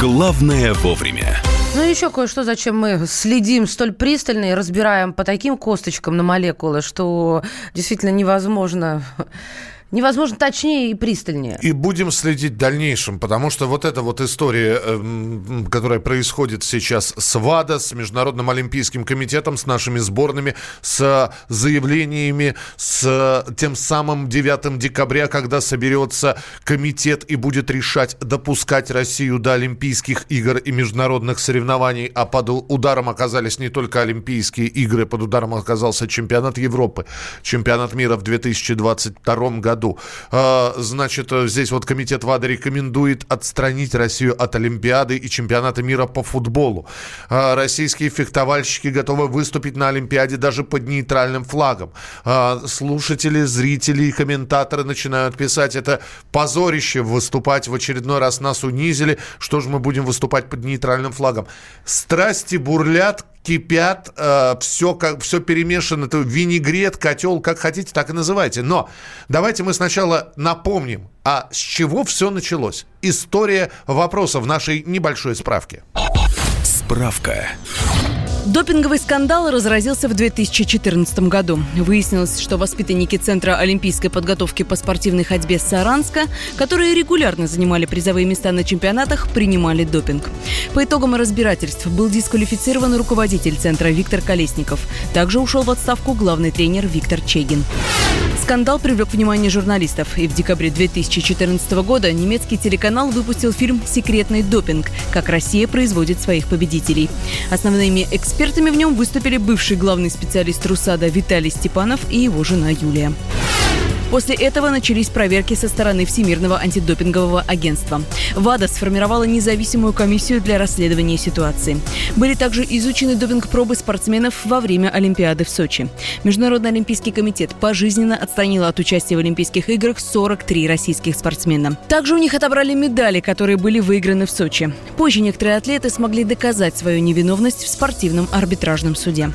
Главное вовремя. Ну, еще кое-что, зачем мы следим столь пристально и разбираем по таким косточкам на молекулы, что действительно невозможно невозможно точнее и пристальнее. И будем следить в дальнейшем, потому что вот эта вот история, эм, которая происходит сейчас с ВАДА, с Международным Олимпийским комитетом, с нашими сборными, с заявлениями, с тем самым 9 декабря, когда соберется комитет и будет решать, допускать Россию до Олимпийских игр и международных соревнований, а под ударом оказались не только Олимпийские игры, под ударом оказался чемпионат Европы, чемпионат мира в 2022 году году. А, значит, здесь вот комитет ВАДА рекомендует отстранить Россию от Олимпиады и чемпионата мира по футболу. А, российские фехтовальщики готовы выступить на Олимпиаде даже под нейтральным флагом. А, слушатели, зрители и комментаторы начинают писать, это позорище выступать в очередной раз нас унизили, что же мы будем выступать под нейтральным флагом. Страсти бурлят, кипят, э, все, как, все перемешано, это винегрет, котел, как хотите, так и называйте. Но давайте мы сначала напомним, а с чего все началось. История вопросов в нашей небольшой справке. Справка. Допинговый скандал разразился в 2014 году. Выяснилось, что воспитанники Центра олимпийской подготовки по спортивной ходьбе Саранска, которые регулярно занимали призовые места на чемпионатах, принимали допинг. По итогам разбирательств был дисквалифицирован руководитель Центра Виктор Колесников. Также ушел в отставку главный тренер Виктор Чегин. Скандал привлек внимание журналистов, и в декабре 2014 года немецкий телеканал выпустил фильм «Секретный допинг. Как Россия производит своих победителей». Основными экспертами в нем выступили бывший главный специалист РУСАДА Виталий Степанов и его жена Юлия. После этого начались проверки со стороны Всемирного антидопингового агентства. ВАДА сформировала независимую комиссию для расследования ситуации. Были также изучены допинг-пробы спортсменов во время Олимпиады в Сочи. Международный олимпийский комитет пожизненно отстранил от участия в Олимпийских играх 43 российских спортсмена. Также у них отобрали медали, которые были выиграны в Сочи. Позже некоторые атлеты смогли доказать свою невиновность в спортивном арбитражном суде.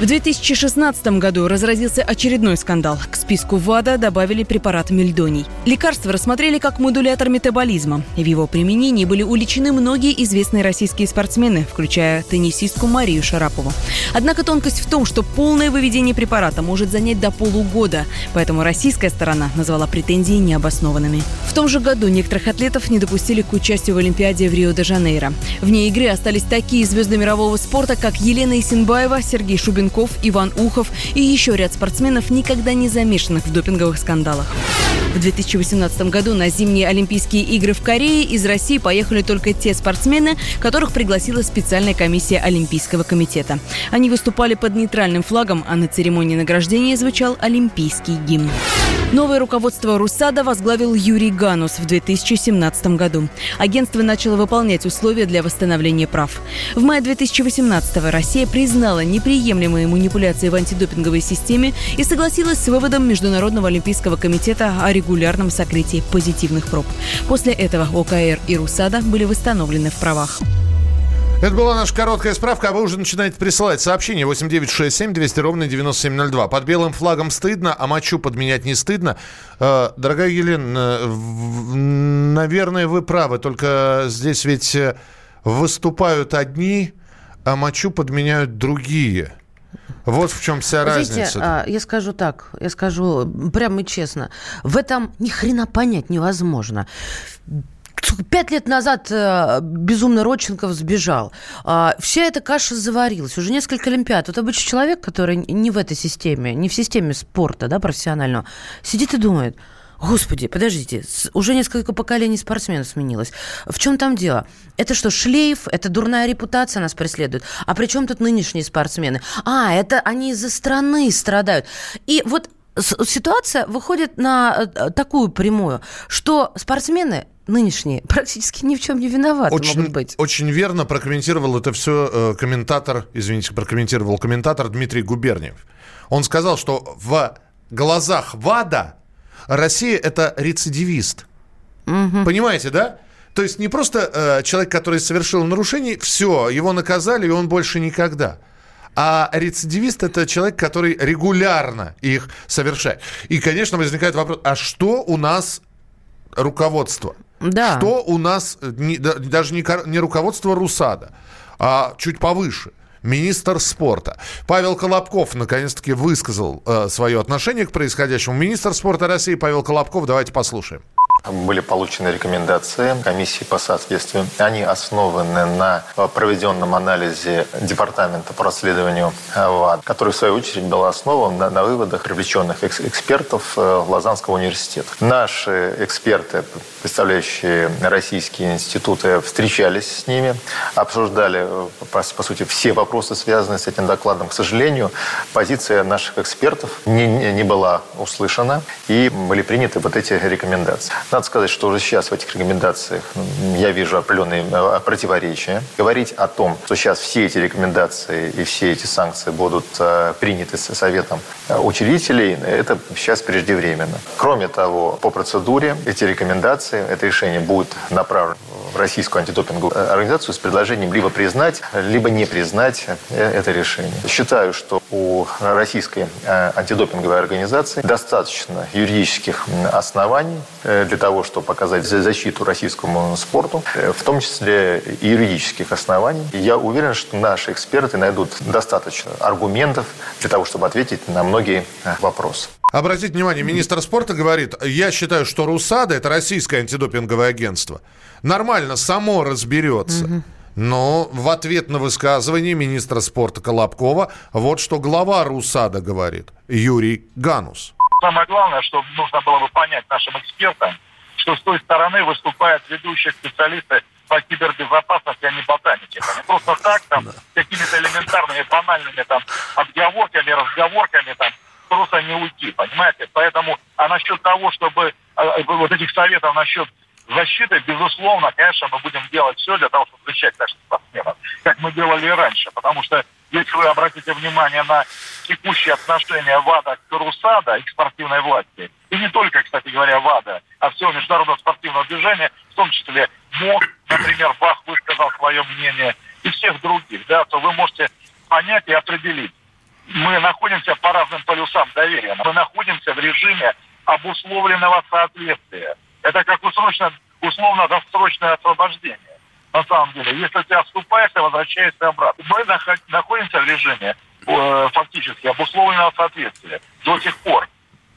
В 2016 году разразился очередной скандал. К списку ВАДА добавили препарат мельдоний. Лекарство рассмотрели как модулятор метаболизма. В его применении были уличены многие известные российские спортсмены, включая теннисистку Марию Шарапову. Однако тонкость в том, что полное выведение препарата может занять до полугода, поэтому российская сторона назвала претензии необоснованными. В том же году некоторых атлетов не допустили к участию в Олимпиаде в Рио-де-Жанейро. Вне игры остались такие звезды мирового спорта, как Елена Исенбаева, Сергей Шубин Пинков, Иван Ухов и еще ряд спортсменов, никогда не замешанных в допинговых скандалах. В 2018 году на зимние Олимпийские игры в Корее из России поехали только те спортсмены, которых пригласила специальная комиссия Олимпийского комитета. Они выступали под нейтральным флагом, а на церемонии награждения звучал олимпийский гимн. Новое руководство РУСАДА возглавил Юрий Ганус в 2017 году. Агентство начало выполнять условия для восстановления прав. В мае 2018 Россия признала неприемлемые манипуляции в антидопинговой системе и согласилась с выводом Международного олимпийского комитета о регулярном сокрытии позитивных проб. После этого ОКР и РУСАДА были восстановлены в правах. Это была наша короткая справка, а вы уже начинаете присылать сообщение 8967 200 ровно 9702. Под белым флагом стыдно, а мочу подменять не стыдно. Э, дорогая Елена, наверное, вы правы, только здесь ведь э, выступают одни, а мочу подменяют другие. Вот в чем вся Знаете, разница. Я скажу так, я скажу прямо и честно. В этом ни хрена понять невозможно пять лет назад э, безумно Родченков сбежал. Э, вся эта каша заварилась. Уже несколько Олимпиад. Вот обычный человек, который не в этой системе, не в системе спорта да, профессионального, сидит и думает, Господи, подождите, уже несколько поколений спортсменов сменилось. В чем там дело? Это что, шлейф? Это дурная репутация нас преследует? А при чем тут нынешние спортсмены? А, это они из-за страны страдают. И вот ситуация выходит на э, такую прямую, что спортсмены нынешние практически ни в чем не виноваты очень, могут быть. Очень верно прокомментировал это все э, комментатор, извините, прокомментировал комментатор Дмитрий Губерниев. Он сказал, что в глазах ВАДА Россия это рецидивист. Угу. Понимаете, да? То есть не просто э, человек, который совершил нарушение, все, его наказали, и он больше никогда. А рецидивист это человек, который регулярно их совершает. И, конечно, возникает вопрос: а что у нас руководство? Да. Что у нас, э, не, даже не, не руководство РУСАДА, а чуть повыше – министр спорта. Павел Колобков наконец-таки высказал э, свое отношение к происходящему. Министр спорта России Павел Колобков, давайте послушаем. Были получены рекомендации комиссии по соответствию. Они основаны на проведенном анализе Департамента по расследованию ВАД, который, в свою очередь, был основан на, на выводах привлеченных экспертов э, Лозаннского университета. Наши эксперты, представляющие российские институты, встречались с ними, обсуждали, э, по, по сути, все вопросы, связанные с этим докладом. К сожалению, позиция наших экспертов не, не была услышана, и были приняты вот эти рекомендации. Надо сказать, что уже сейчас в этих рекомендациях я вижу определенные э, противоречия. Говорить о том, что сейчас все эти рекомендации и все эти санкции будут э, приняты Советом э, учредителей, это сейчас преждевременно. Кроме того, по процедуре эти рекомендации, это решение будет направлено в Российскую антидопинговую организацию с предложением либо признать, либо не признать это решение. Считаю, что у Российской антидопинговой организации достаточно юридических оснований для того, чтобы показать защиту российскому спорту, э, в том числе и юридических оснований. И я уверен, что наши эксперты найдут достаточно аргументов для того, чтобы ответить на многие э, вопросы. Обратите внимание, министр спорта говорит, я считаю, что РУСАДА, это российское антидопинговое агентство, нормально само разберется. Угу. Но в ответ на высказывание министра спорта Колобкова вот что глава РУСАДА говорит, Юрий Ганус. Самое главное, что нужно было бы понять нашим экспертам, что с той стороны выступают ведущие специалисты по кибербезопасности, а не ботаники. Они просто так там да. какими-то элементарными, банальными там отговорками, разговорками там просто не уйти, понимаете? Поэтому, а насчет того, чтобы а, вот этих советов насчет защиты, безусловно, конечно, мы будем делать все для того, чтобы защищать наших спортсменов, как мы делали и раньше. Потому что, если вы обратите внимание на текущие отношения ВАДА к РУСАДА и к спортивной власти, и не только, кстати говоря, ВАДА, а всего международного спортивного движения, в том числе МОК, например, Бах высказал свое мнение, и всех других, да, то вы можете понять и определить. Мы находимся по разным полюсам доверия. Мы находимся в режиме обусловленного соответствия. Это как усрочно, условно-досрочное освобождение. На самом деле, если ты отступаешься, возвращаешься обратно. Мы находимся в режиме э, фактически обусловленного соответствия до сих пор.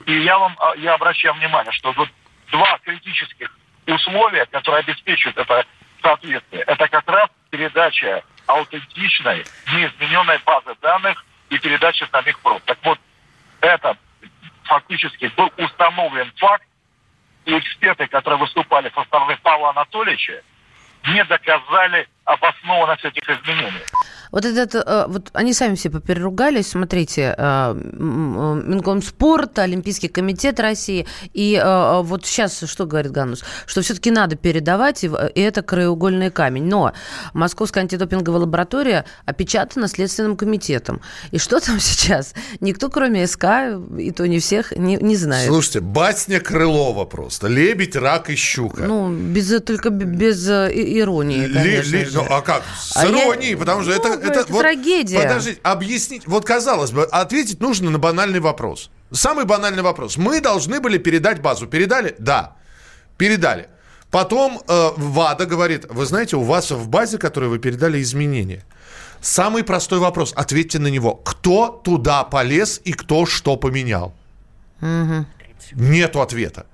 И я вам а, я обращаю внимание, что вот два критических условия, которые обеспечивают это соответствие, это как раз передача аутентичной, неизмененной базы данных и передача самих проб. Так вот, это фактически был установлен факт, эксперты, которые выступали со стороны Павла Анатольевича, не доказали обоснованность этих изменений. Вот этот, э, вот они сами все попереругались, смотрите, э, Минкомспорт, Олимпийский комитет России, и э, вот сейчас что говорит Ганус, что все-таки надо передавать, и это краеугольный камень. Но Московская антидопинговая лаборатория опечатана Следственным комитетом. И что там сейчас? Никто, кроме СК, и то не всех, не, не знает. Слушайте, басня Крылова просто. Лебедь, рак и щука. Ну, без, только без иронии, конечно ли, ли, Ну, а как? С а иронией, я... потому что ну, это это, это вот, трагедия. Подождите, объяснить. Вот казалось бы, ответить нужно на банальный вопрос. Самый банальный вопрос. Мы должны были передать базу. Передали? Да. Передали. Потом э, ВАДА говорит, вы знаете, у вас в базе, которую вы передали, изменения. Самый простой вопрос, ответьте на него. Кто туда полез и кто что поменял? Угу. Нету ответа.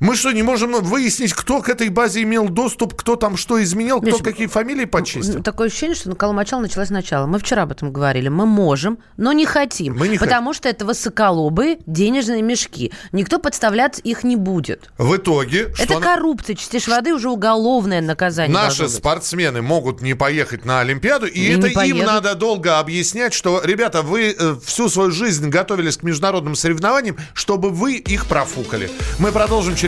Мы что, не можем выяснить, кто к этой базе имел доступ, кто там что изменил, кто Миша, какие фамилии почистил? Такое ощущение, что Коломачал началось сначала. Мы вчера об этом говорили. Мы можем, но не хотим. Мы не потому хотим. что это высоколобые денежные мешки. Никто подставлять их не будет. В итоге... Это что коррупция. Чистишь воды уже уголовное наказание. Наши спортсмены могут не поехать на Олимпиаду, и, и это им надо долго объяснять, что, ребята, вы э, всю свою жизнь готовились к международным соревнованиям, чтобы вы их профукали. Мы продолжим через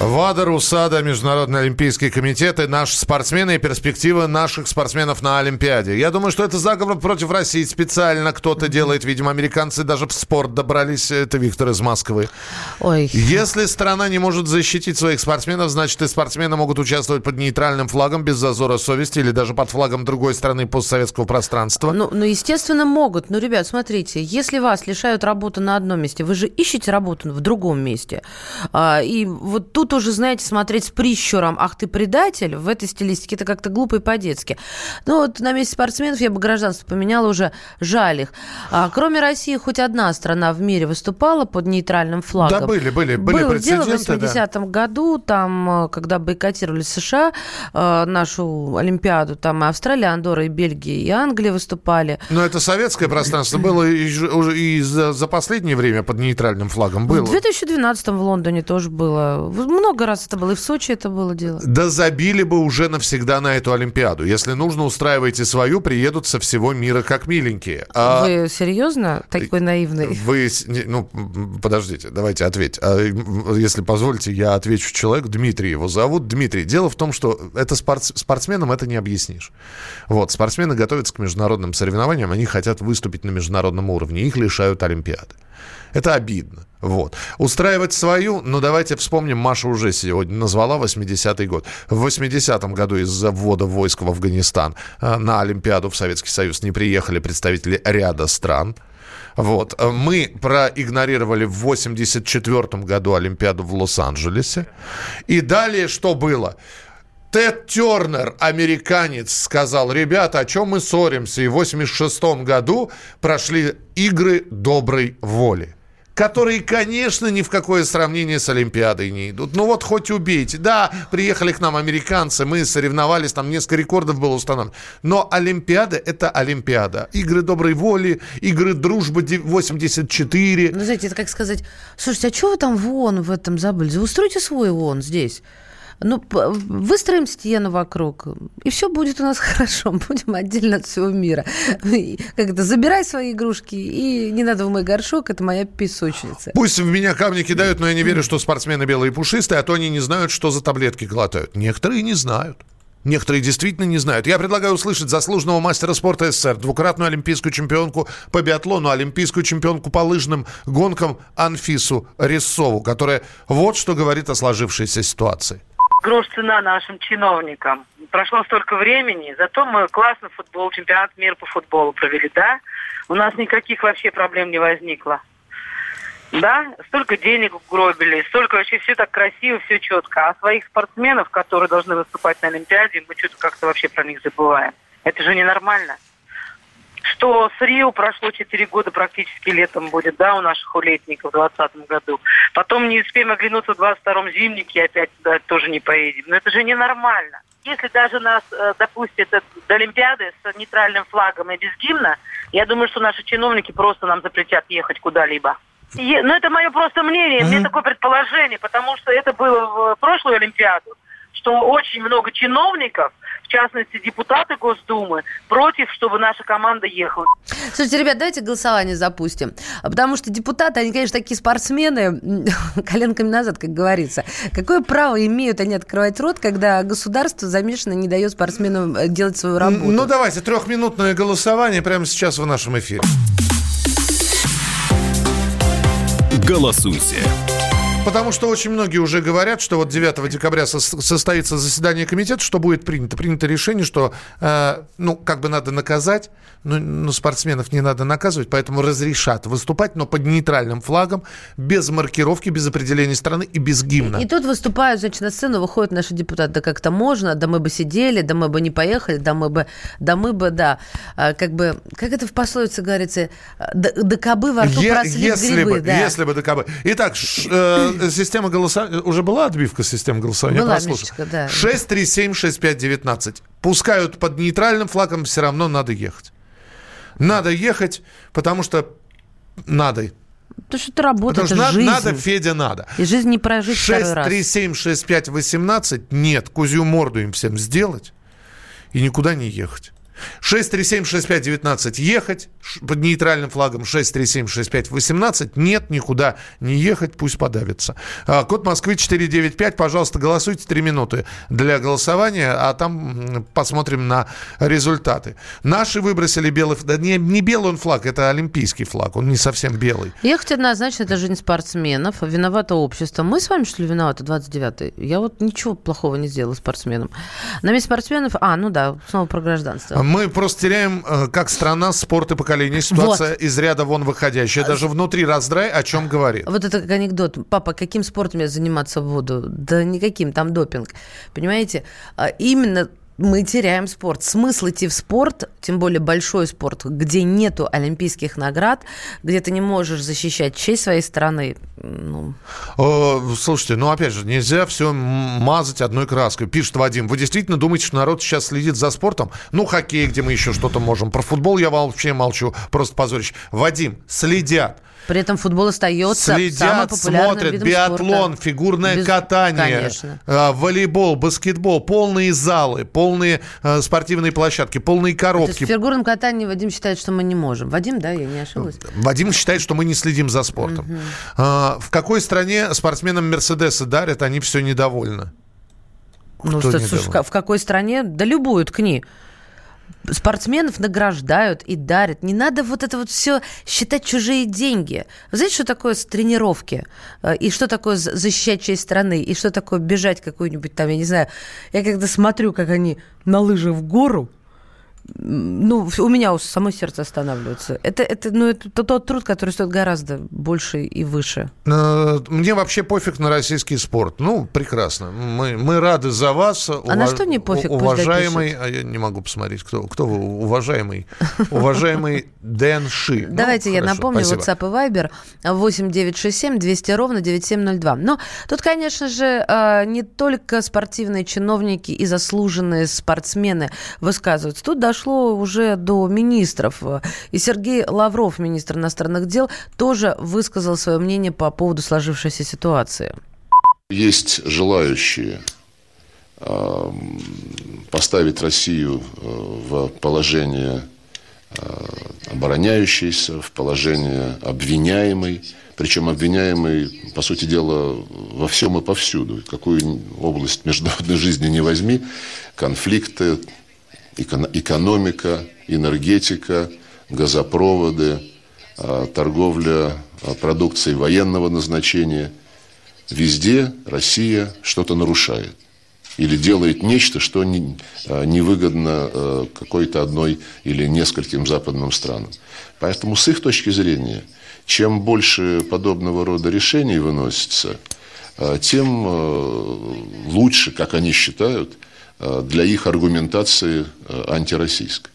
ВАДА, РУСАДА, Международный Олимпийский комитет и наши спортсмены и перспективы наших спортсменов на Олимпиаде. Я думаю, что это заговор против России специально кто-то делает. Видимо, американцы даже в спорт добрались. Это Виктор из Москвы. Ой. Если страна не может защитить своих спортсменов, значит и спортсмены могут участвовать под нейтральным флагом без зазора совести или даже под флагом другой страны постсоветского пространства. Ну, ну, естественно, могут. Но, ребят, смотрите, если вас лишают работы на одном месте, вы же ищете работу в другом месте. А, и вот тут уже, знаете, смотреть с прищуром, ах ты предатель, в этой стилистике это как-то глупо и по-детски. Ну вот на месте спортсменов я бы гражданство поменяла уже, жаль их. А, кроме России, хоть одна страна в мире выступала под нейтральным флагом. Да, были, были, были Было дело в прецеденты. 80-м году, там, э, когда бойкотировали США, э, нашу Олимпиаду, там и Австралия, Андорра, и Бельгия, и Англия выступали. Но это советское пространство было и, уже и за, за последнее время под нейтральным флагом было. В 2012 в Лондоне тоже было. Много раз это было, и в Сочи это было дело. Да забили бы уже навсегда на эту Олимпиаду. Если нужно, устраивайте свою, приедут со всего мира как миленькие. А Вы серьезно такой наивный? вы, ну, подождите, давайте ответь. А, если позволите, я отвечу человеку. Дмитрий его зовут. Дмитрий, дело в том, что это спортс- спортсменам это не объяснишь. Вот, спортсмены готовятся к международным соревнованиям, они хотят выступить на международном уровне, их лишают Олимпиады. Это обидно. Вот. Устраивать свою, ну давайте вспомним, Маша уже сегодня назвала 80-й год. В 80-м году из-за ввода войск в Афганистан э, на Олимпиаду в Советский Союз не приехали представители ряда стран. Вот. Мы проигнорировали в 84 году Олимпиаду в Лос-Анджелесе. И далее что было? Тед Тернер, американец, сказал, ребята, о чем мы ссоримся? И в 86 году прошли игры доброй воли которые, конечно, ни в какое сравнение с Олимпиадой не идут. Ну вот хоть убейте. Да, приехали к нам американцы, мы соревновались, там несколько рекордов было установлено. Но Олимпиада – это Олимпиада. Игры доброй воли, игры дружбы де- 84. Ну, знаете, это как сказать, слушайте, а что вы там в ООН в этом забыли? Устройте свой ООН здесь. Ну, выстроим стену вокруг, и все будет у нас хорошо. Будем отдельно от всего мира. И Как это, забирай свои игрушки, и не надо в мой горшок, это моя песочница. Пусть в меня камни кидают, но я не верю, что спортсмены белые и пушистые, а то они не знают, что за таблетки глотают. Некоторые не знают. Некоторые действительно не знают. Я предлагаю услышать заслуженного мастера спорта СССР, двукратную олимпийскую чемпионку по биатлону, олимпийскую чемпионку по лыжным гонкам Анфису Рисову, которая вот что говорит о сложившейся ситуации. Грош цена нашим чиновникам. Прошло столько времени, зато мы классный футбол, чемпионат мира по футболу провели, да? У нас никаких вообще проблем не возникло. Да, столько денег угробили, столько вообще все так красиво, все четко. А своих спортсменов, которые должны выступать на Олимпиаде, мы что-то как-то вообще про них забываем. Это же ненормально. Что с Рио прошло 4 года практически летом будет, да, у наших у летников в 2020 году. Потом не успеем оглянуться в 22-м зимнике, и опять туда тоже не поедем. Но это же ненормально. Если даже нас э, допустят до Олимпиады с нейтральным флагом и без гимна, я думаю, что наши чиновники просто нам запретят ехать куда-либо. Ну, это мое просто мнение, мне такое предположение, потому что это было в прошлую Олимпиаду, что очень много чиновников, в частности депутаты Госдумы, против, чтобы наша команда ехала. Слушайте, ребят, давайте голосование запустим. Потому что депутаты, они, конечно, такие спортсмены, коленками назад, как говорится. Какое право имеют они открывать рот, когда государство замешано не дает спортсменам э, делать свою работу? Ну давайте, трехминутное голосование прямо сейчас в нашем эфире. Голосуйте. Потому что очень многие уже говорят, что вот 9 декабря сос- состоится заседание комитета, что будет принято. Принято решение, что, э, ну, как бы надо наказать, но, но спортсменов не надо наказывать, поэтому разрешат выступать, но под нейтральным флагом, без маркировки, без определения страны и без гимна. И тут выступают, значит, на сцену выходят наши депутаты. Да как-то можно, да мы бы сидели, да мы бы не поехали, да мы бы, да мы бы, да. А, как бы, как это в пословице говорится, да, да кабы во рту Е- просли если грибы, бы, да. если бы ДКБ. Итак, ш- э, э, система голосования... Уже была отбивка системы голосования? Была. Мишечка, да. 6376519. Пускают под нейтральным флагом, все равно надо ехать. Надо ехать, потому что надо. Потому что это работа, Потому что это надо, жизнь. надо, Федя, надо. И жизнь не прожить второй раз. 6376518. Нет, кузью морду им всем сделать и никуда не ехать. 6376519 ехать под нейтральным флагом 6376518 нет никуда не ехать пусть подавится А, код Москвы 495 пожалуйста голосуйте три минуты для голосования а там посмотрим на результаты наши выбросили белый да не, не белый он флаг это олимпийский флаг он не совсем белый Ехать однозначно это жизнь спортсменов. Виновато общество. Мы с вами, что ли, виноваты, 29-й? Я вот ничего плохого не сделала спортсменам. На месте спортсменов... А, ну да, снова про гражданство. Мы просто теряем, э, как страна, спорт и поколение. Ситуация из ряда вон выходящая. Даже внутри раздрай о чем говорит. Вот это как анекдот. Папа, каким спортом я заниматься буду? Да никаким, там допинг. Понимаете? А Именно мы теряем спорт. Смысл идти в спорт, тем более большой спорт, где нету олимпийских наград, где ты не можешь защищать честь своей страны. Ну, Э, Слушайте, ну опять же, нельзя все мазать одной краской. Пишет Вадим, вы действительно думаете, что народ сейчас следит за спортом? Ну, хоккей, где мы еще что-то можем. Про футбол я вообще молчу, просто позорище. Вадим, следят. При этом футбол остается Следят, смотрят, видом биатлон, спорта. фигурное Без- катание, Конечно. э, волейбол, баскетбол, полные залы, полные э, спортивные площадки, полные есть коробки. в фигурном катании Вадим считает, что мы не можем. Вадим, да, я не ошиблась? Вадим считает, что мы не следим за спортом. А, в какой стране спортсменам Мерседесы дарят, они все недовольны? Ну, Кто что- слушай, думал? ка- в какой стране? Да любую ткни. Спортсменов награждают и дарят. Не надо вот это вот все считать чужие деньги. Вы знаете, что такое тренировки? Э, И что такое за- защищать честь страны? И что такое бежать какую-нибудь там, я не знаю. Я когда смотрю, как они на лыжи в гору, ну, у меня у самой сердце останавливается. Это, это, ну, это тот- труд, который стоит гораздо больше и выше. Э, Мне вообще пофиг на российский спорт. Ну, прекрасно. Мы, мы рады за вас. А на что не пофиг? Уважаемый, а я не могу посмотреть, кто, кто вы, уважаемый, уважаемый Дэн Ши. Ну, Давайте я хорошо, напомню, спасибо. WhatsApp и Viber 8 967 200 ровно 9702. Но тут, конечно же, э, не только спортивные чиновники и заслуженные спортсмены высказываются. Тут дошло уже до министров. И Сергей Лавров, министр иностранных дел, тоже высказал свое мнение по поводу сложившейся ситуации. Есть желающие эм, поставить Россию э, в положение э, обороняющейся, в положение обвиняемой. Причем обвиняемый, по сути дела, во всем и повсюду. Какую область международной жизни не возьми, конфликты, экономика, энергетика, газопроводы, э, торговля э, продукцией военного назначения. Везде Россия что-то нарушает или делает нечто, что э, невыгодно какой-то одной или нескольким западным странам. Поэтому с их точки зрения, чем больше подобного рода решений выносится, тем лучше, как они считают, для их аргументации э, антироссийской.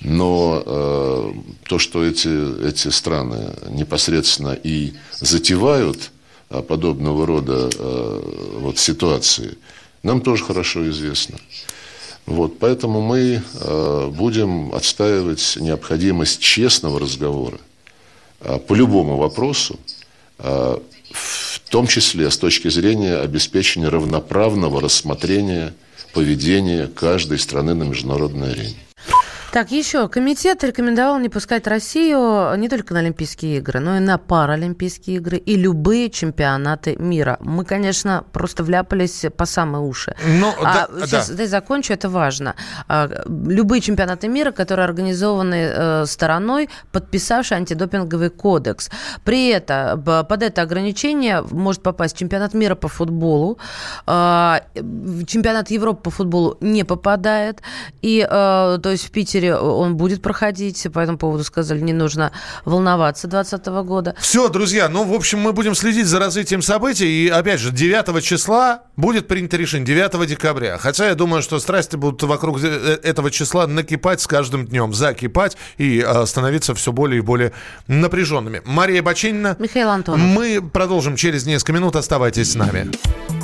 Но э, то, что эти, эти страны непосредственно и затевают э, подобного рода э, вот, ситуации, нам тоже хорошо известно. Вот, поэтому мы э, будем отстаивать необходимость честного разговора э, по любому вопросу, э, в том числе с точки зрения обеспечения равноправного рассмотрения поведения каждой страны на международной арене. Так, еще комитет рекомендовал не пускать Россию не только на Олимпийские игры, но и на Паралимпийские игры и любые чемпионаты мира. Мы, конечно, просто вляпались по самые уши. Ну, А, да, сейчас да. дай закончу, это важно. А, Любые чемпионаты мира, которые организованы э, стороной, подписавшей антидопинговый кодекс. При этом под это ограничение может попасть чемпионат мира по футболу, а, чемпионат Европы по футболу не попадает. И, э, то есть в Питере Питере он будет проходить. По этому поводу сказали, не нужно волноваться 2020 года. Все, друзья, ну, в общем, мы будем следить за развитием событий. И, опять же, 9 числа будет принято решение, 9 декабря. Хотя я думаю, что страсти будут вокруг э, этого числа накипать с каждым днем, закипать и э, становиться все более и более напряженными. Мария Бачинина. Михаил Антонов. Мы продолжим через несколько минут. Оставайтесь с нами.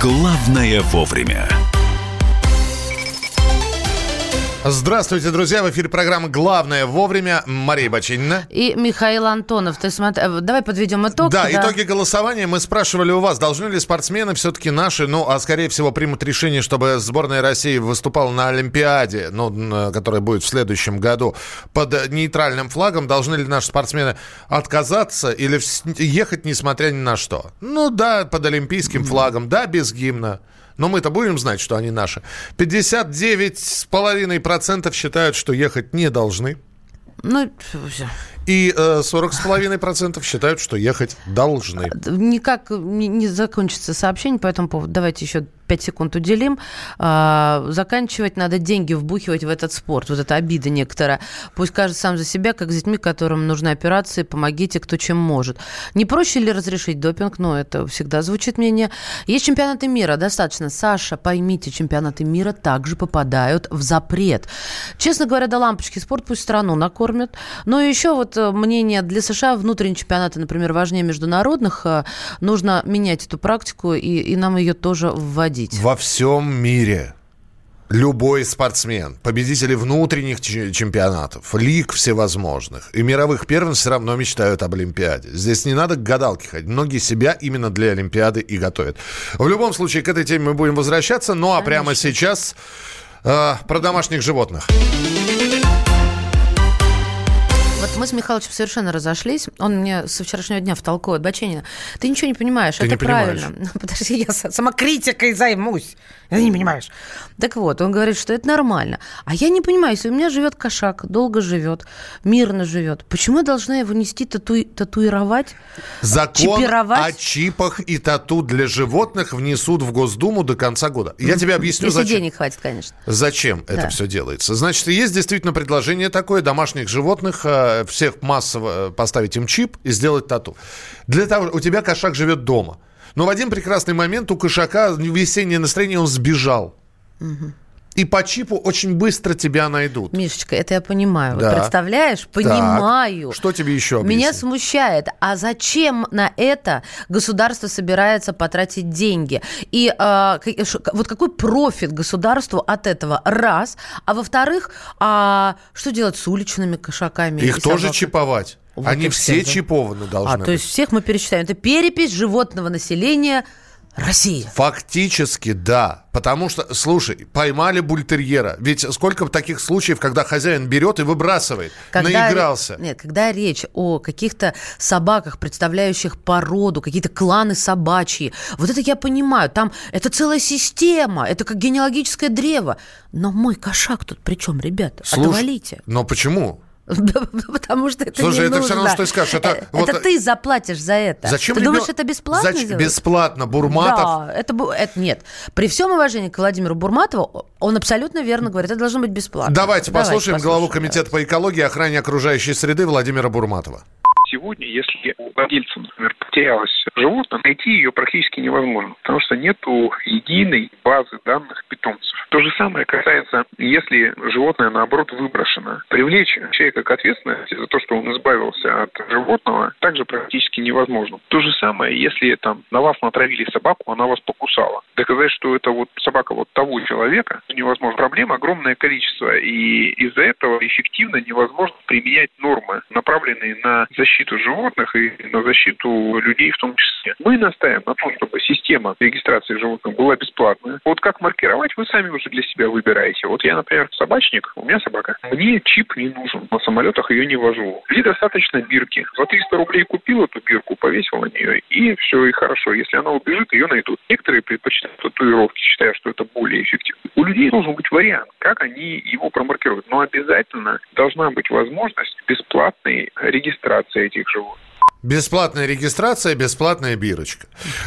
«Главное вовремя». Здравствуйте, друзья. В эфире программа «Главное вовремя». Мария Бачинина. И Михаил Антонов. Ты смотри, э, давай подведем итог. Да, итоги голосования. Мы спрашивали у вас, должны ли спортсмены все-таки наши, ну, а скорее всего примут решение, чтобы сборная России выступала на Олимпиаде, ну, которая будет в следующем году, под нейтральным флагом. Должны ли наши спортсмены отказаться или ехать несмотря ни на что? Ну, да, под олимпийским флагом, да, без гимна. Но мы-то будем знать, что они наши. 59,5% считают, что ехать не должны. Ну, все. И э, 40,5% считают, что ехать должны. Никак не, закончится сообщение по этому поводу. Давайте еще 5 секунд уделим. А, заканчивать надо деньги вбухивать в этот спорт. Вот это обида некоторая. Пусть каждый сам за себя, как с детьми, которым нужны операции, помогите, кто чем может. Не проще ли разрешить допинг? Ну, это всегда звучит мнение. Есть чемпионаты мира, достаточно. Саша, поймите, чемпионаты мира также попадают в запрет. Честно говоря, до лампочки спорт пусть страну накормят. Но еще вот э, мнение для США внутренние чемпионаты, например, важнее международных. Э, нужно менять эту практику, и, и нам ее тоже вводить. Во всем мире любой спортсмен, победители внутренних чемпионатов, лиг всевозможных и мировых первенств все равно мечтают об Олимпиаде. Здесь не надо к гадалке ходить. Многие себя именно для Олимпиады и готовят. В любом случае, к этой теме мы будем возвращаться. Ну а Конечно. прямо сейчас э, про домашних животных. Вот мы с Михалычем совершенно разошлись. Он мне со вчерашнего дня втолковывает. Баченина, ты ничего не понимаешь, ты это не правильно. Понимаешь. Подожди, я самокритикой займусь. Ты не понимаешь. Так вот, он говорит, что это нормально. А я не понимаю, если у меня живет кошак, долго живет, мирно живет, почему я должна его нести тату... татуировать? Закон чипировать? о чипах и тату для животных внесут в Госдуму до конца года. Я тебе объясню, Если зачем. денег хватит, конечно. Зачем Да. это все делается? Значит, есть действительно предложение такое домашних животных, э, всех массово э, поставить им чип и сделать тату. Для того, у тебя кошак живет дома. Но в один прекрасный момент у кошака весеннее настроение, он сбежал. И по чипу очень быстро тебя найдут. Мишечка, это я понимаю. Да. представляешь? Так, Понимаю. Что тебе еще Меня объяснить? смущает, а зачем на это государство собирается потратить деньги? И ш- вот какой профит государству от этого? Раз. А во-вторых, а что делать с уличными кошаками? Их тоже собаками? чиповать. Вот Они все всех, да? чипованы должны А, быть. то есть всех мы пересчитаем. Это перепись животного населения России. Фактически, да. Потому что, слушай, поймали бультерьера. Ведь сколько таких случаев, когда хозяин берет и выбрасывает. Наигрался. Нет, когда речь о каких-то собаках, представляющих породу, какие-то кланы собачьи, вот это я понимаю, там это целая система, это как генеалогическое древо. Но мой кошак тут при чем, ребята? Слушай, Отвалите. Но почему? Потому что это Слушай, не это все равно, нужно. что ты скажешь. Это Э, вот- это ты заплатишь за это. Зачем ты ребен- думаешь, это бесплатно Зач-? Бесплатно. Бурматов. Да, это, это нет. При всем уважении к Владимиру Владимирову, он абсолютно верно говорит, это должно быть бесплатно. Давайте, послушаем главу послушаем, комитета по экологии и охране окружающей среды Владимира Бурматова. Сегодня, если у владельца, например, потерялось животное, найти ее практически невозможно, потому что нету единой базы данных питомцев. То же самое касается, если животное, наоборот, выброшено. Привлечь человека к ответственности за то, что он избавился от животного, также практически невозможно. То же самое, если там на вас натравили собаку, она вас покусала. Доказать, что это вот собака вот того человека, невозможно. Проблем огромное количество, и из-за этого эффективно невозможно применять нормы, направленные на защиту животных и на защиту людей в том числе. Мы настаиваем на том, чтобы система регистрации животных была бесплатная. Вот как маркировать, вы сами уже для себя выбираете. Вот я, например, собачник, у меня собака. Мне чип не нужен. На самолетах ее не вожу. Мне достаточно бирки. За 300 рублей купил эту бирку, повесил на нее, и все, и хорошо. Если она убежит, ее найдут. Некоторые предпочитают татуировки, считая, что это более эффективно. У людей должен быть вариант, как они его промаркируют. Но обязательно должна быть возможность бесплатной регистрации этих животных. Бесплатная регистрация, бесплатная бирочка.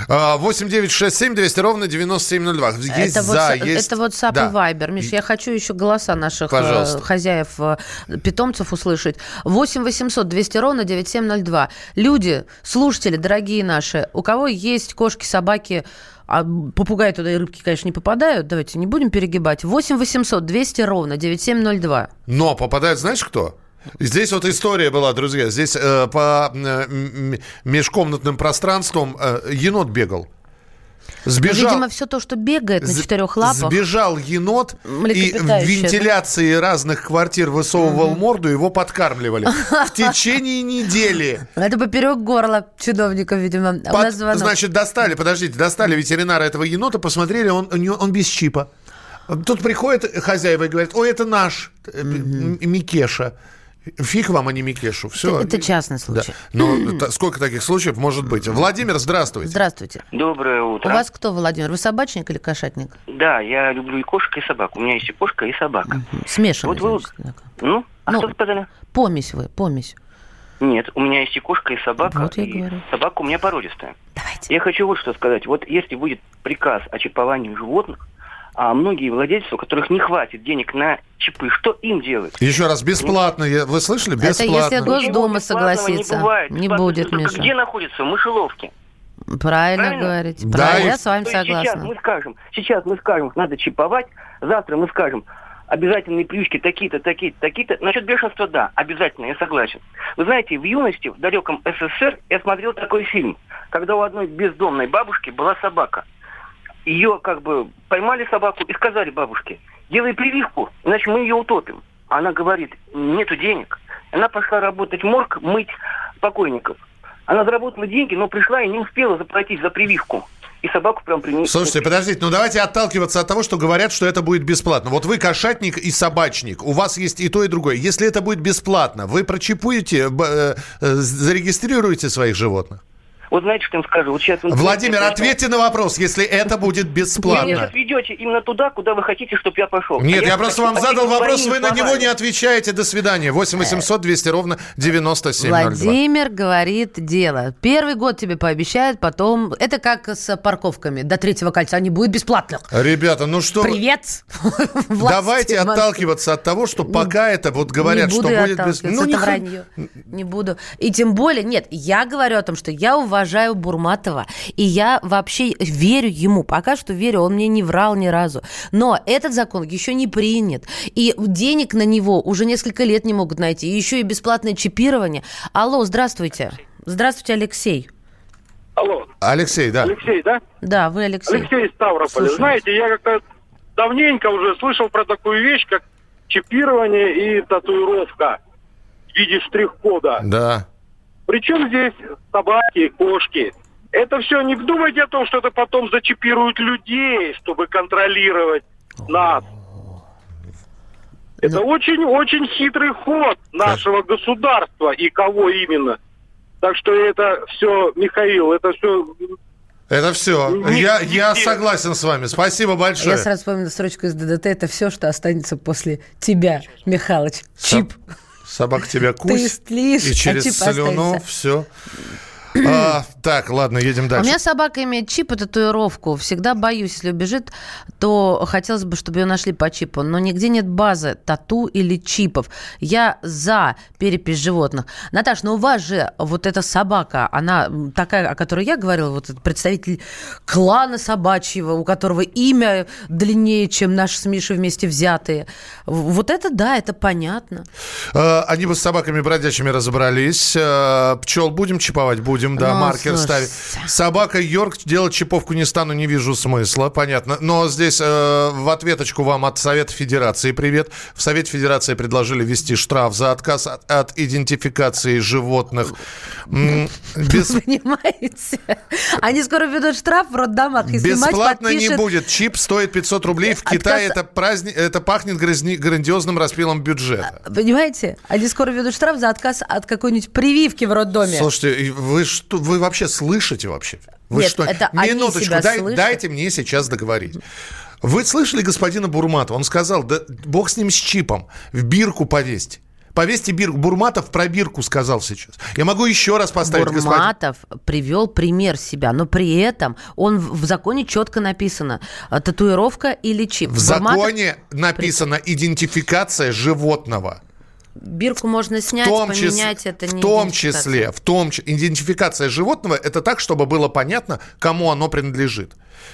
А, 8 9 6 7 200 ровно 9702. Есть это, за, вот, есть... это вот SAP да. и Viber. Миш, я хочу еще голоса наших э, Пожалуйста. хозяев, э, питомцев услышать. 8 800 200 ровно 9702. Люди, слушатели, дорогие наши, у кого есть кошки, собаки, а попугаи туда и рыбки, конечно, не попадают. Давайте не будем перегибать. 8 800 200 ровно 9702. Но попадает, знаешь кто? Здесь вот история была, друзья. Здесь э, по э, межкомнатным пространствам э, енот бегал. Сбежал, Видимо, все то, что бегает на четырех лапах. Сбежал енот и в Млекопитающее, да? вентиляции разных квартир высовывал морду, его подкармливали. В течение недели. Это поперек горла чиновников, видимо. Под- значит, достали, подождите, достали ветеринара этого енота, посмотрели, он, без чипа. Тут приходят хозяева и говорят, ой, это наш э, Микеша. Фиг вам, а не Микешу. Все. Это частный случай. Ну, та- сколько таких случаев может быть? Владимир, здравствуйте. Здравствуйте. Доброе У утро. вас кто, Владимир? Вы собачник или кошатник? Да, я люблю и кошек, и собак. У меня есть и кошка, и собака. Смешанный, Вот вы- значит, так. Ну, а Ну, что сказали? Помесь вы, помесь. Нет, у меня есть и кошка, и собака. Вот я и говорю. собака у меня породистая. Я хочу вот что сказать. Вот если будет приказ о чиповании животных, а многие владельцы, у которых не хватит денег на чипы, что им делать? Еще раз, бесплатно. Вы слышали? Это если Бесплатно. Госдума согласится. Не, бывает. Не Бесплатно будет, Миша. Где находится? В мышеловке. Правильно, Правильно? говорите. Да, Правильно, я с вами есть Сейчас согласна. мы скажем, сейчас мы скажем, надо чиповать, завтра мы скажем, обязательные привычки такие-то, такие-то, такие-то. Насчет бешенства, да, обязательно, я согласен. Вы знаете, в юности, в далеком СССР, я смотрел такой фильм, когда у одной бездомной бабушки была собака. Ее как бы поймали собаку и сказали бабушке, делай прививку, иначе мы ее утопим. Она говорит, нету денег. Она пошла работать в морг, мыть покойников. Она заработала деньги, но пришла и не успела заплатить за прививку. И собаку прям принесли. Слушайте, подождите, ну давайте отталкиваться от того, что говорят, что это будет бесплатно. Вот вы кошатник и собачник, у вас есть и то, и другое. Если это будет бесплатно, вы прочипуете, э, э, зарегистрируете своих животных? Вот знаете, что я им скажу? Вот сейчас... Владимир, ответьте на вопрос, если это будет Вы меня бесплатно. сейчас ведете именно туда, куда вы хотите, чтобы я пошел. Нет, А я просто вам задал вопрос, вы на него не отвечаете. До свидания. 8 800 200 ровно 9702. Владимир говорит дело. Первый год тебе пообещают, потом... Это как с парковками. До третьего кольца не будет бесплатных. Ребята, ну что... Привет! Давайте отталкиваться от того, что пока это вот говорят, буду что будет без... отталкиваться, не это х- вранье. Не буду. И тем более, нет, я говорю о том, что я уважаю Бурматова, и я вообще верю ему. Пока что верю, он мне не врал ни разу. Но этот закон еще не принят. И денег на него уже несколько лет не могут найти. И еще и бесплатное чипирование. Алло, здравствуйте. Здравствуйте, Алексей. Алло. Алексей, да. Алексей, да? Да, вы Алексей. Алексей из Ставрополя. Слушаю. Знаете, я как-то давненько уже слышал про такую вещь, как чипирование и татуировка в виде штрих-кода. Да. Причем здесь собаки, кошки. Это все, не думайте о том, что это потом зачипируют людей, чтобы контролировать нас. Это очень-очень хитрый ход нашего государства и кого именно. Так что это все, Михаил, это все Это все. Не- Я, не я согласен с вами. Спасибо большое. Я сразу вспомнила строчку из ДДТ. Это все, что останется после тебя, Михалыч. Чип. Собака тебя стлишь, И через чип слюну останется. Все. так, ладно, едем У дальше. меня собака имеет чип и татуировку. Всегда боюсь, если убежит, то хотелось бы, чтобы ее нашли по чипу. Но нигде нет базы тату или чипов. Я за перепись животных. Наташ, но у вас же вот эта собака, она такая, о которой я говорила, вот представитель клана собачьего, у которого имя длиннее, чем наши с Мишей вместе взятые. Вот это да, это понятно. Э, Они бы с собаками бродячими разобрались. Э, Пчел будем чиповать? Будем. Будем, да, Ну, маркер слушай. ставить. Собака Йорк, делать чиповку не стану, не вижу смысла, понятно. Но здесь э, в ответочку вам от Совета Федерации привет. В Совете Федерации предложили ввести штраф за отказ от, от идентификации животных. Без- Понимаете? Они скоро ведут штраф в роддомах, если Бесплатно не подпишет... будет. Чип стоит 500 рублей. В Отказ- Китае это, праздник, это пахнет грозни- грандиозным распилом бюджета. Понимаете? Они скоро ведут штраф за отказ от какой-нибудь прививки в роддоме. Слушайте, вы что, вы вообще слышите вообще? Вы Нет, что? это они Минуточку, себя дай- слышат. дайте мне сейчас договорить. Вы слышали господина Бурматова? Он сказал, да бог с ним с чипом, в бирку повесьте. Повесьте бирку. Бурматов про бирку сказал сейчас. Я могу еще раз поставить господин... Бурматов привел пример себя, но при этом он в в законе четко написано а, татуировка или чип. В Бурматов- законе написано идентификация животного. Бирку можно снять, в том поменять, это не в том числе, в том числе, идентификация животного это так, чтобы было понятно, кому оно принадлежит.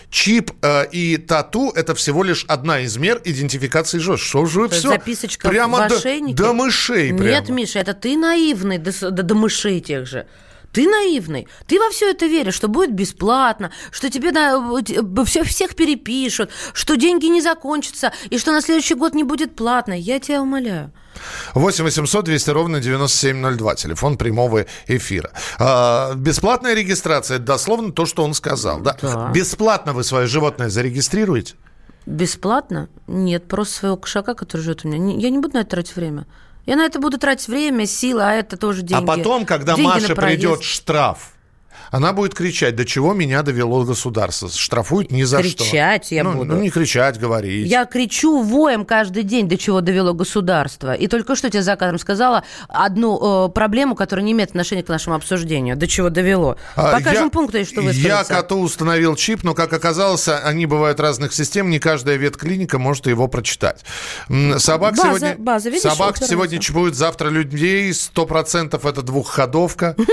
Чип э, и тату это всего лишь одна из мер идентификации животных. Что же вы все записочка прямо в до, ошейнике? до мышей прямо. Нет, Миша, это ты наивный до, до- до мышей тех же. Ты наивный. Ты во все это веришь, что будет бесплатно, что тебе на, все, всех перепишут, что деньги не закончатся, и что на следующий год не будет платно. Я тебя умоляю. 8 800 200 ровно 9702. Телефон прямого эфира. А, бесплатная регистрация. Это дословно то, что он сказал. Да? Да. Бесплатно вы свое животное зарегистрируете? Бесплатно? Нет, просто своего кошака, который живет у меня. Я не буду на это тратить время. Я на это буду тратить время, силы, а это тоже деньги. А потом, когда Деньги проезд. придет штраф, она будет кричать, до чего меня довело государство. Штрафуют ни за что. Кричать я ну, буду. Ну, не кричать, говорить. Я кричу воем каждый день, до чего довело государство. И только что тебе за кадром сказала одну э, проблему, которая не имеет отношения к нашему обсуждению. До чего довело. А, По каждому я- пункту есть что Я высказаться. коту установил чип, но, как оказалось, они бывают разных систем, не каждая ветклиника может его прочитать. Собак База, сегодня, база, видишь, собак сегодня чипуют, завтра людей, 100% это двухходовка.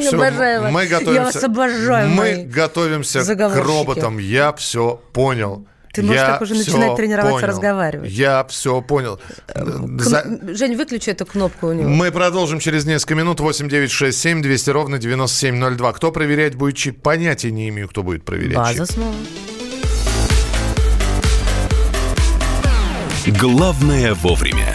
Всё, Обожаю вас. мы Я готовимся, вас обожаю, Мы готовимся к роботам. Я все понял. Ты можешь Я так уже начинать тренироваться понял. разговаривать. Я все понял. За- Кн- Жень, выключи эту кнопку у него. Мы продолжим через несколько минут. 8 9 6 7 200 ровно 9702. Кто проверять будет чип? Понятия не имею, кто будет проверять База чип. снова. Главное вовремя.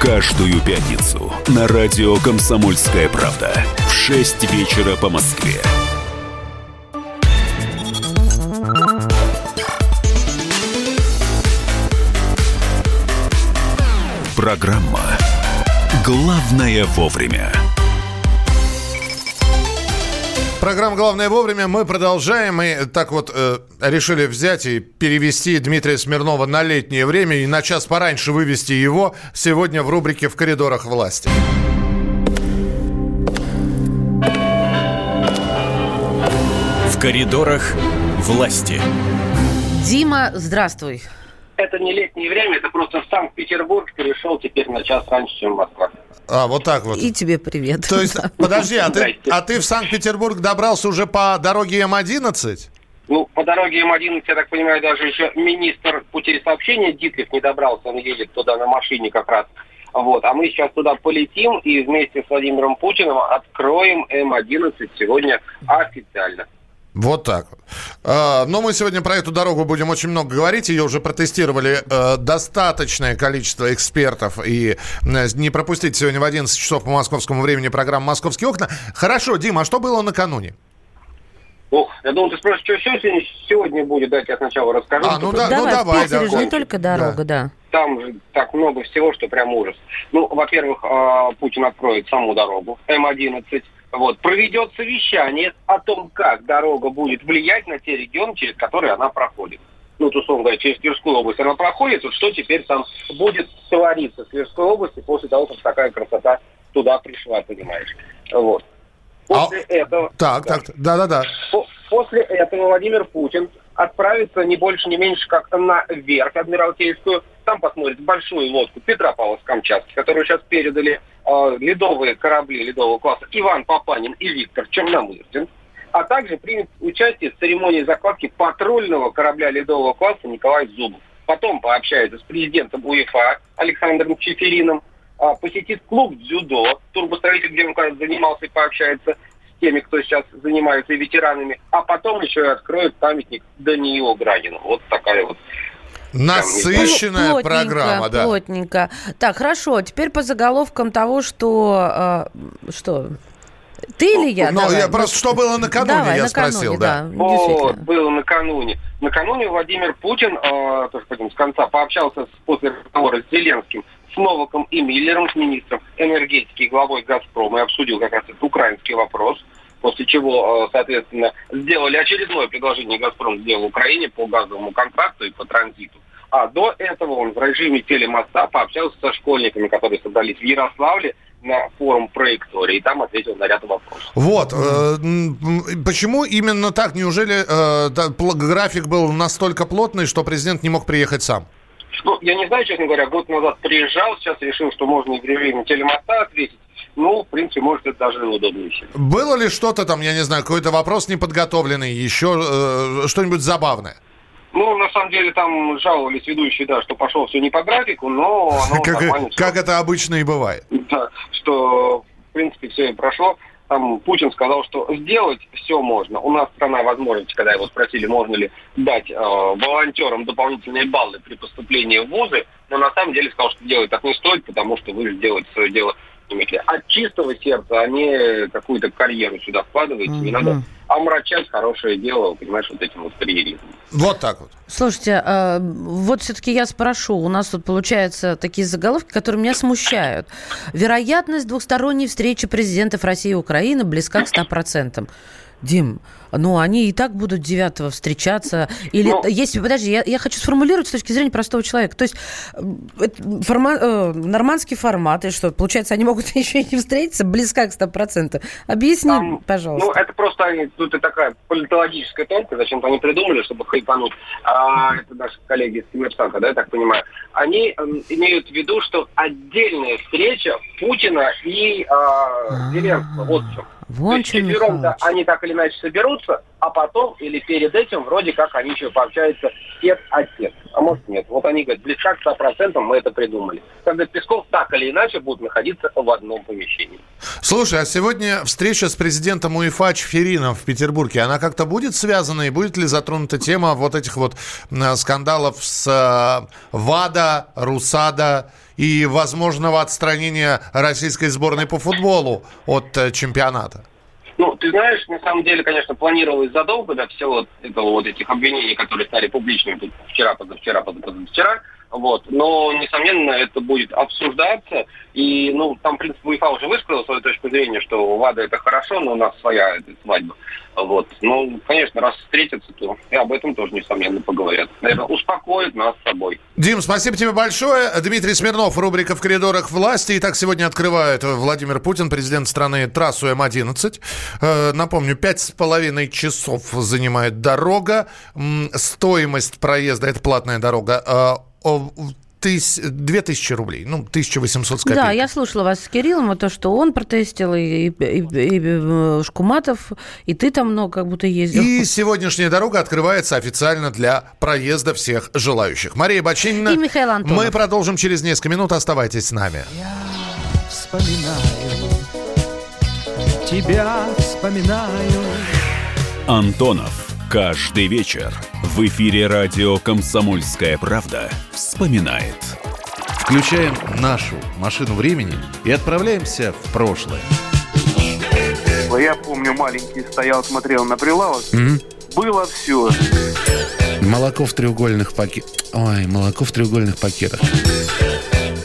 Каждую пятницу на радио «Комсомольская правда» в 6 вечера по Москве. Программа «Главное вовремя». Программа «Главное вовремя». Мы продолжаем. Мы так вот э, решили взять и перевести Дмитрия Смирнова на летнее время и на час пораньше вывести его сегодня в рубрике «В коридорах власти». В коридорах власти. Дима, здравствуй. Это не летнее время, это просто Санкт-Петербург перешел теперь на час раньше, чем Москва. А, вот так вот. И тебе привет. То есть, подожди, а ты, а ты в Санкт-Петербург добрался уже по дороге М-11? Ну, по дороге М11, я так понимаю, даже еще министр путей сообщения Дитлев не добрался, он едет туда на машине как раз. Вот, а мы сейчас туда полетим и вместе с Владимиром Путиным откроем М11 сегодня официально. Вот так вот. А, Но мы сегодня про эту дорогу будем очень много говорить. Ее уже протестировали э, достаточное количество экспертов. И э, не пропустить сегодня в 11 часов по московскому времени программу «Московские окна». Хорошо, Дима, а что было накануне? Ох, я думал, ты спросишь, что сегодня, сегодня будет, дайте я сначала расскажу. А, ну да, ну Давай, давай, в Питере же давай. не только дорога, да. Там же так много всего, что прям ужас. Ну, во-первых, э, Путин откроет саму дорогу М-11. Вот, проведет совещание о том, как дорога будет влиять на те регионы, через которые она проходит. ну, вот, условно говоря, через Тверскую область она проходит, вот что теперь там будет твориться в Тверской области после того, как такая красота туда пришла, понимаешь. Вот. После этого... Так, так, да-да-да. По- После этого Владимир Путин отправится не больше, не меньше как-то наверх Адмиралтейскую. Там посмотрит большую лодку Петропавловск-Камчатский, которую сейчас передали ледовые корабли ледового класса Иван Папанин и Виктор Черномырдин. А также примет участие в церемонии закладки патрульного корабля ледового класса Николай Зубов. Потом пообщается с президентом УЕФА Александром Чефериным, а, посетит клуб дзюдо, турбостроитель, где он, кажется, занимался и пообщается с теми, кто сейчас занимается и ветеранами, а потом еще и откроет памятник Даниилу Градину. Вот такая вот Насыщенная Плотненько, программа, да. Плотненько. Так, хорошо. Теперь по заголовкам того, что... э, что? Ты или я? Ну, я просто, что было накануне, Давай, я накануне, спросил, да. Вот, было накануне. Накануне Владимир Путин, э, тоже пойдем с конца, пообщался с, после разговора с Зеленским, с Новаком и Миллером, с министром энергетики и главой «Газпрома», и обсудил как раз этот украинский вопрос, после чего, э, соответственно, сделали очередное предложение «Газпром» сделал Украине по газовому контракту и по транзиту. А до этого он в режиме телемоста пообщался со школьниками, которые собрались в Ярославле на форум проектории, и там ответил на ряд вопросов. Вот, э, почему именно так? Неужели э, график был настолько плотный, что президент не мог приехать сам? Ну, я не знаю, честно говоря, год назад приезжал, сейчас решил, что можно и в режиме телемоста ответить. Ну, в принципе, может, это даже удобнее. всего. Было ли что-то там, я не знаю, какой-то вопрос неподготовленный, еще э, что-нибудь забавное? Ну, на самом деле, там жаловались ведущие, да, что пошел все не по графику, но оно Как, как это обычно и бывает. Да, что, в принципе, все и прошло. Там Путин сказал, что сделать все можно. У нас страна возможности, когда его спросили, можно ли дать э, волонтерам дополнительные баллы при поступлении в вузы, но на самом деле сказал, что делать так не стоит, потому что вы же делаете свое дело понимаете, от чистого сердца, а не какую-то карьеру сюда вкладываете. Не надо омрачать хорошее дело, понимаешь, вот этим вот карьеризмом. Вот так вот. Слушайте, э, вот все-таки я спрошу. У нас тут получаются такие заголовки, которые меня смущают. Вероятность двухсторонней встречи президентов России и Украины близка к 100%. Дим, ну они и так будут 9 встречаться. Или Ну. если, подожди, я, я хочу сформулировать с точки зрения простого человека. То есть э, форма- э, нормандский формат, и что, получается, они могут еще и не встретиться близка к 100%. Объясни, пожалуйста. Ну, это просто они, тут и такая политологическая тонкость, зачем-то они придумали, чтобы хайпануть. А, это наши коллеги из Коммерсанта, да, я так понимаю. Они эм, имеют в виду, что отдельная встреча Путина и а, Зеленского. Вот в чем. Вон То есть чем четвером-то они так или иначе соберутся, а потом или перед этим вроде как они еще пообщаются тет а тет. А может нет. Вот они говорят, близка к 100% мы это придумали. Когда Песков так или иначе будут находиться в одном помещении. Слушай, а сегодня встреча с президентом УЕФА Чферином в Петербурге, она как-то будет связана и будет ли затронута тема вот этих вот скандалов с э, ВАДА, РУСАДА и возможного отстранения российской сборной по футболу от э, чемпионата? Ну, ты знаешь, на самом деле, конечно, планировалось задолго до всего этого вот этих обвинений, которые стали публичными тут вчера, позавчера, позавчера. Вот. Но, несомненно, это будет обсуждаться. И, ну, там, в принципе, УЕФА уже высказал свою точку зрения, что ВАДА это хорошо, но у нас своя эта свадьба. Вот. Ну, конечно, раз встретятся, то и об этом тоже, несомненно, поговорят. Наверное, успокоит нас с собой. Дим, спасибо тебе большое. Дмитрий Смирнов, рубрика «В коридорах власти». Итак, сегодня открывает Владимир Путин, президент страны, трассу М-11. Э, напомню, пять с половиной часов занимает дорога. Стоимость проезда, это платная дорога, о, тыс- 2000 рублей, ну, 1800 с Да, копейками. я слушала вас с Кириллом, то, что он протестил, и, и- и- и, э, Шкуматов, и ты там много как будто ездил. И сегодняшняя дорога открывается официально для проезда всех желающих. Мария Бочинина. И Михаил Антонов. Мы продолжим через несколько минут. Оставайтесь с нами. вспоминаю, тебя вспоминаю. Антонов. Каждый вечер в эфире радио «Комсомольская правда» вспоминает. Включаем нашу машину времени и отправляемся в прошлое. Я помню, маленький стоял, смотрел на прилавок. Было все. Молоко в треугольных пакетах. Ой, молоко в треугольных пакетах.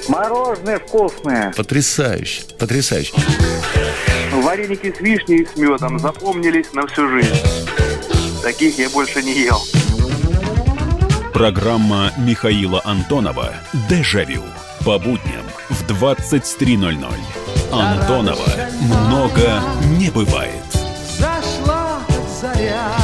Мороженое вкусное. Потрясающе, потрясающе. Вареники с вишней и с медом запомнились на всю жизнь. Таких я больше не ел. Программа Михаила Антонова «Дежавю» по будням в 23.00. Антонова много не бывает. Зашла заря.